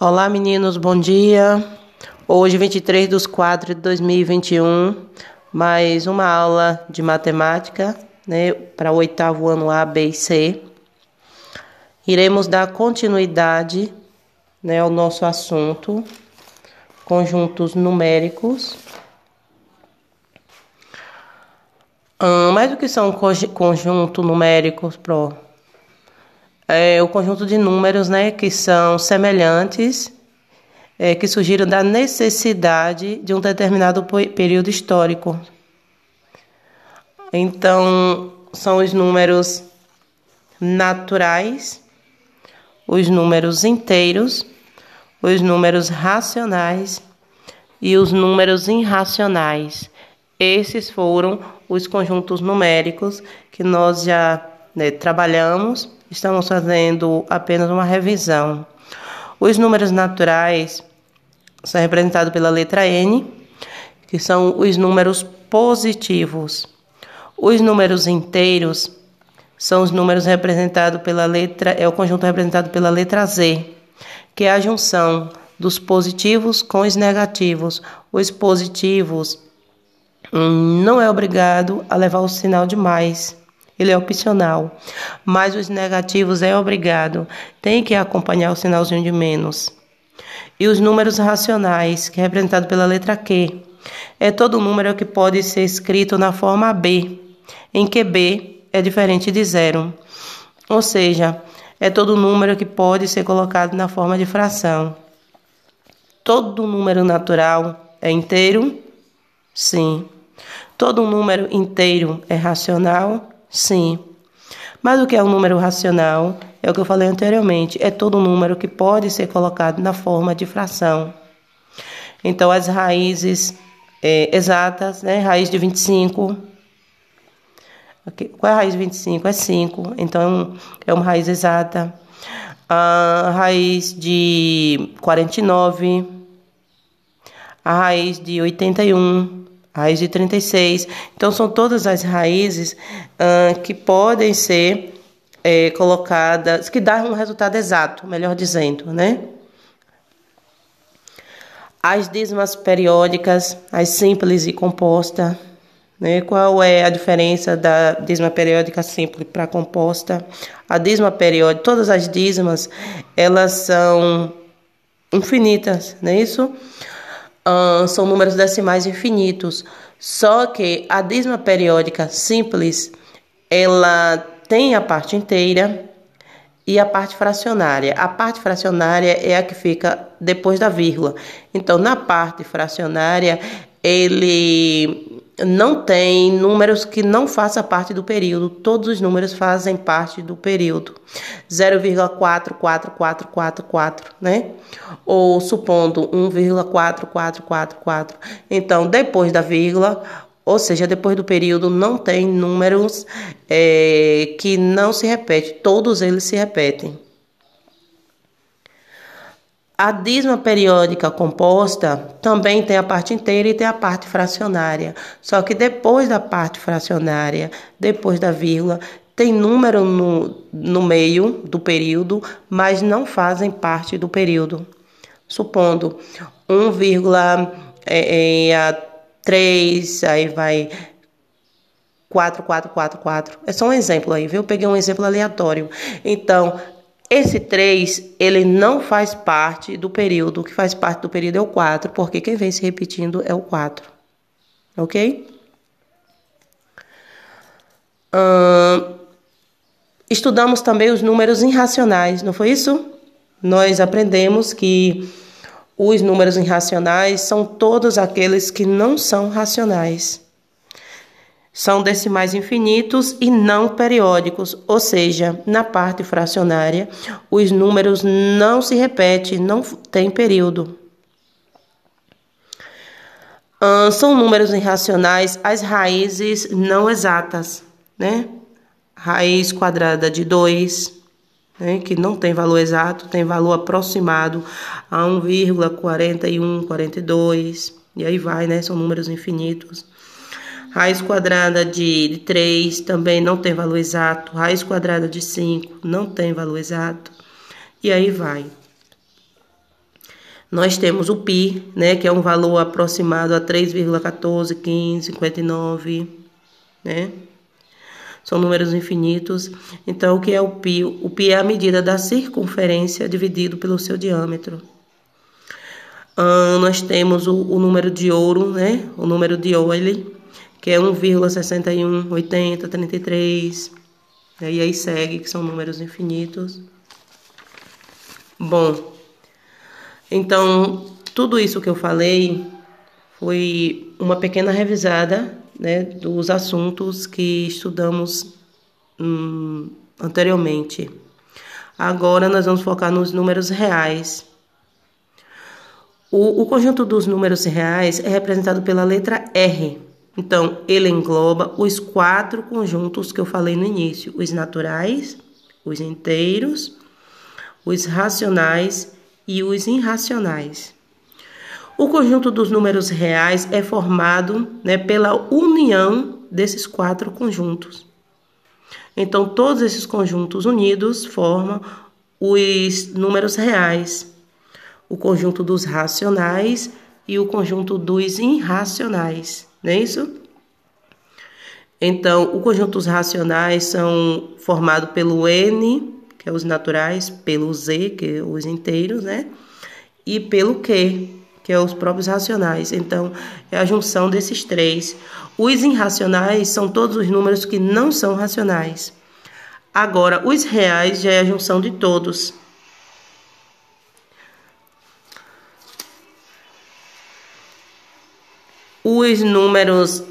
Olá, meninos, bom dia. Hoje, 23 de 4 de 2021, mais uma aula de matemática né, para o oitavo ano A, B e C. Iremos dar continuidade né, ao nosso assunto, conjuntos numéricos. Hum, mais do que são conjunto numéricos, pro é o conjunto de números né, que são semelhantes, é, que surgiram da necessidade de um determinado período histórico. Então, são os números naturais, os números inteiros, os números racionais e os números irracionais. Esses foram os conjuntos numéricos que nós já né, trabalhamos estamos fazendo apenas uma revisão. Os números naturais são representados pela letra N, que são os números positivos. Os números inteiros são os números representados pela letra, é o conjunto representado pela letra Z, que é a junção dos positivos com os negativos. Os positivos hum, não é obrigado a levar o sinal de mais ele é opcional. Mas os negativos é obrigado. Tem que acompanhar o sinalzinho de menos. E os números racionais, que é representado pela letra Q, é todo número que pode ser escrito na forma B, em que B é diferente de zero. Ou seja, é todo número que pode ser colocado na forma de fração. Todo número natural é inteiro? Sim. Todo número inteiro é racional? Sim. Mas o que é um número racional? É o que eu falei anteriormente. É todo número que pode ser colocado na forma de fração. Então, as raízes é, exatas, né? Raiz de 25. Okay. Qual é a raiz de 25? É 5. Então, é uma raiz exata. A raiz de 49. A raiz de 81 raiz de 36. Então, são todas as raízes uh, que podem ser é, colocadas, que dão um resultado exato, melhor dizendo, né? As dízimas periódicas, as simples e composta, né? Qual é a diferença da dízima periódica simples para composta? A dízima periódica, todas as dízimas, elas são infinitas, não é isso? Uh, são números decimais infinitos. Só que a dízima periódica simples, ela tem a parte inteira e a parte fracionária. A parte fracionária é a que fica depois da vírgula. Então, na parte fracionária, ele não tem números que não façam parte do período. Todos os números fazem parte do período. 0,44444, né? Ou supondo 1,4444. Então, depois da vírgula, ou seja, depois do período, não tem números é, que não se repetem. Todos eles se repetem. A dízima periódica composta também tem a parte inteira e tem a parte fracionária. Só que depois da parte fracionária, depois da vírgula, tem número no, no meio do período, mas não fazem parte do período. Supondo 1,3, é, é, aí vai 4444. É só um exemplo aí, viu? Eu peguei um exemplo aleatório. Então, esse 3, ele não faz parte do período. O que faz parte do período é o 4, porque quem vem se repetindo é o 4. Ok? Estudamos também os números irracionais, não foi isso? Nós aprendemos que os números irracionais são todos aqueles que não são racionais são decimais infinitos e não periódicos, ou seja, na parte fracionária, os números não se repetem, não tem período. são números irracionais as raízes não exatas, né? Raiz quadrada de 2, né, que não tem valor exato, tem valor aproximado a 1,41, 42, e aí vai, né? São números infinitos. Raiz quadrada de 3 também não tem valor exato. Raiz quadrada de 5 não tem valor exato. E aí vai. Nós temos o pi, né, que é um valor aproximado a 3,14, 15, 59, né? São números infinitos. Então, o que é o pi? O pi é a medida da circunferência dividido pelo seu diâmetro. Nós temos o, o, número de ouro, né? O número de Euler, que é 1,61, 80, 33. E aí segue, que são números infinitos. Bom, então, tudo isso que eu falei foi uma pequena revisada né, dos assuntos que estudamos hum, anteriormente. Agora nós vamos focar nos números reais. O, o conjunto dos números reais é representado pela letra R. Então, ele engloba os quatro conjuntos que eu falei no início: os naturais, os inteiros, os racionais e os irracionais. O conjunto dos números reais é formado né, pela união desses quatro conjuntos. Então, todos esses conjuntos unidos formam os números reais, o conjunto dos racionais e o conjunto dos irracionais, não é isso? Então, o conjunto dos racionais são formado pelo N, que é os naturais, pelo Z, que é os inteiros, né? E pelo Q, que é os próprios racionais. Então, é a junção desses três. Os irracionais são todos os números que não são racionais. Agora, os reais já é a junção de todos. Os números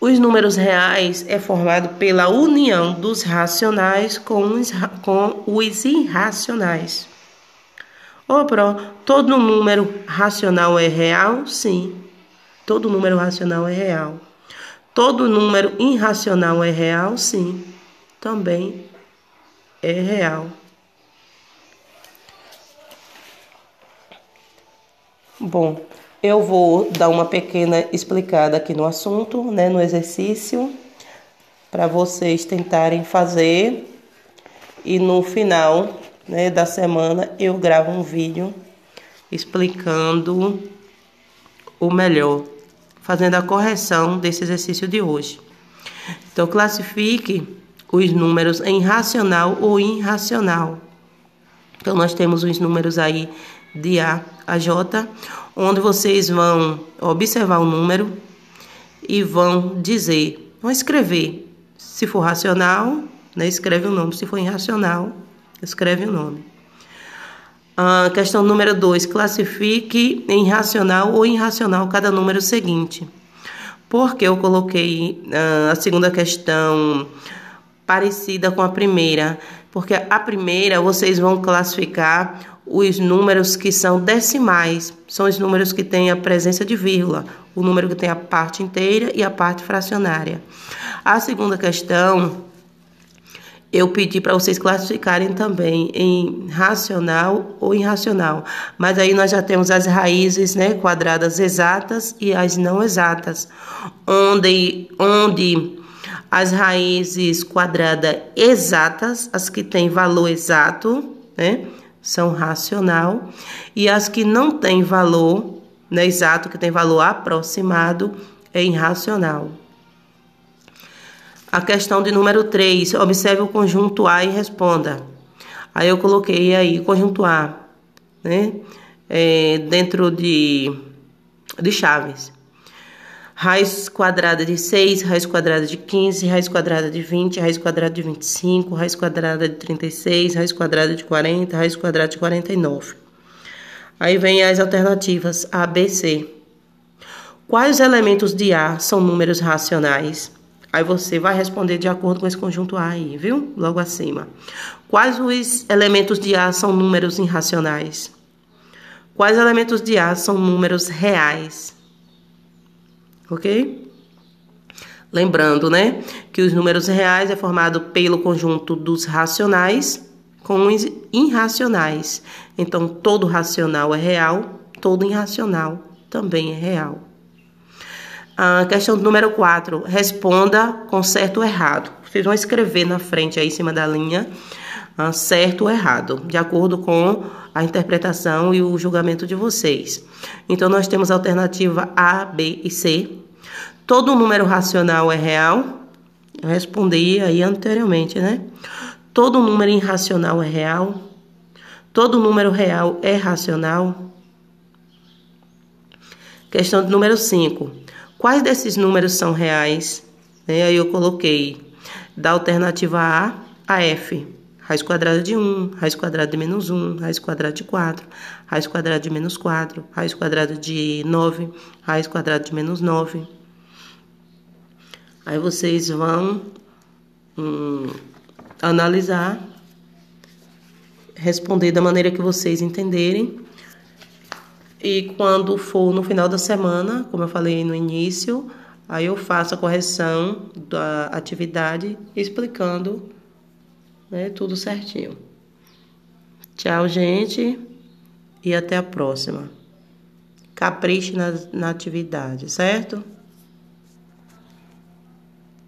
os números reais é formado pela união dos racionais com os, com os irracionais. Ô, Pro, todo número racional é real? Sim. Todo número racional é real. Todo número irracional é real? Sim. Também é real. Bom, eu vou dar uma pequena explicada aqui no assunto, né, no exercício, para vocês tentarem fazer e no final né, da semana eu gravo um vídeo explicando o melhor, fazendo a correção desse exercício de hoje. Então, classifique os números em racional ou irracional. Então, nós temos os números aí de A a J, onde vocês vão observar o número e vão dizer, vão escrever. Se for racional, né, escreve o nome. Se for irracional, Escreve o nome. Ah, questão número 2. Classifique em racional ou irracional cada número seguinte. Por que eu coloquei ah, a segunda questão parecida com a primeira? Porque a primeira vocês vão classificar os números que são decimais, são os números que têm a presença de vírgula, o número que tem a parte inteira e a parte fracionária. A segunda questão eu pedi para vocês classificarem também em racional ou irracional. Mas aí nós já temos as raízes né, quadradas exatas e as não exatas, onde, onde as raízes quadradas exatas, as que têm valor exato, né, são racional, e as que não têm valor né, exato, que tem valor aproximado, é irracional. A questão de número 3, observe o conjunto A e responda. Aí eu coloquei aí conjunto A, né? É, dentro de, de chaves. Raiz quadrada de 6, raiz quadrada de 15, raiz quadrada de 20, raiz quadrada de 25, raiz quadrada de 36, raiz quadrada de 40, raiz quadrada de 49. Aí vem as alternativas A, B, C. Quais elementos de A são números racionais? Aí você vai responder de acordo com esse conjunto A aí, viu? Logo acima. Quais os elementos de A são números irracionais? Quais elementos de A são números reais? Ok? Lembrando, né, que os números reais é formado pelo conjunto dos racionais com os irracionais. Então, todo racional é real, todo irracional também é real. A questão número 4. Responda com certo ou errado. Vocês vão escrever na frente aí em cima da linha uh, certo ou errado, de acordo com a interpretação e o julgamento de vocês. Então, nós temos a alternativa A, B e C. Todo número racional é real? Eu respondi aí anteriormente, né? Todo número irracional é real? Todo número real é racional? Questão de número 5. Quais desses números são reais? Né? Aí eu coloquei da alternativa A a F. Raiz quadrada de 1, raiz quadrada de menos 1, raiz quadrada de 4, raiz quadrada de menos 4, raiz quadrada de 9, raiz quadrada de menos 9. Aí vocês vão hum, analisar, responder da maneira que vocês entenderem. E quando for no final da semana, como eu falei no início, aí eu faço a correção da atividade explicando né? Tudo certinho. Tchau, gente, e até a próxima. Capriche na, na atividade, certo?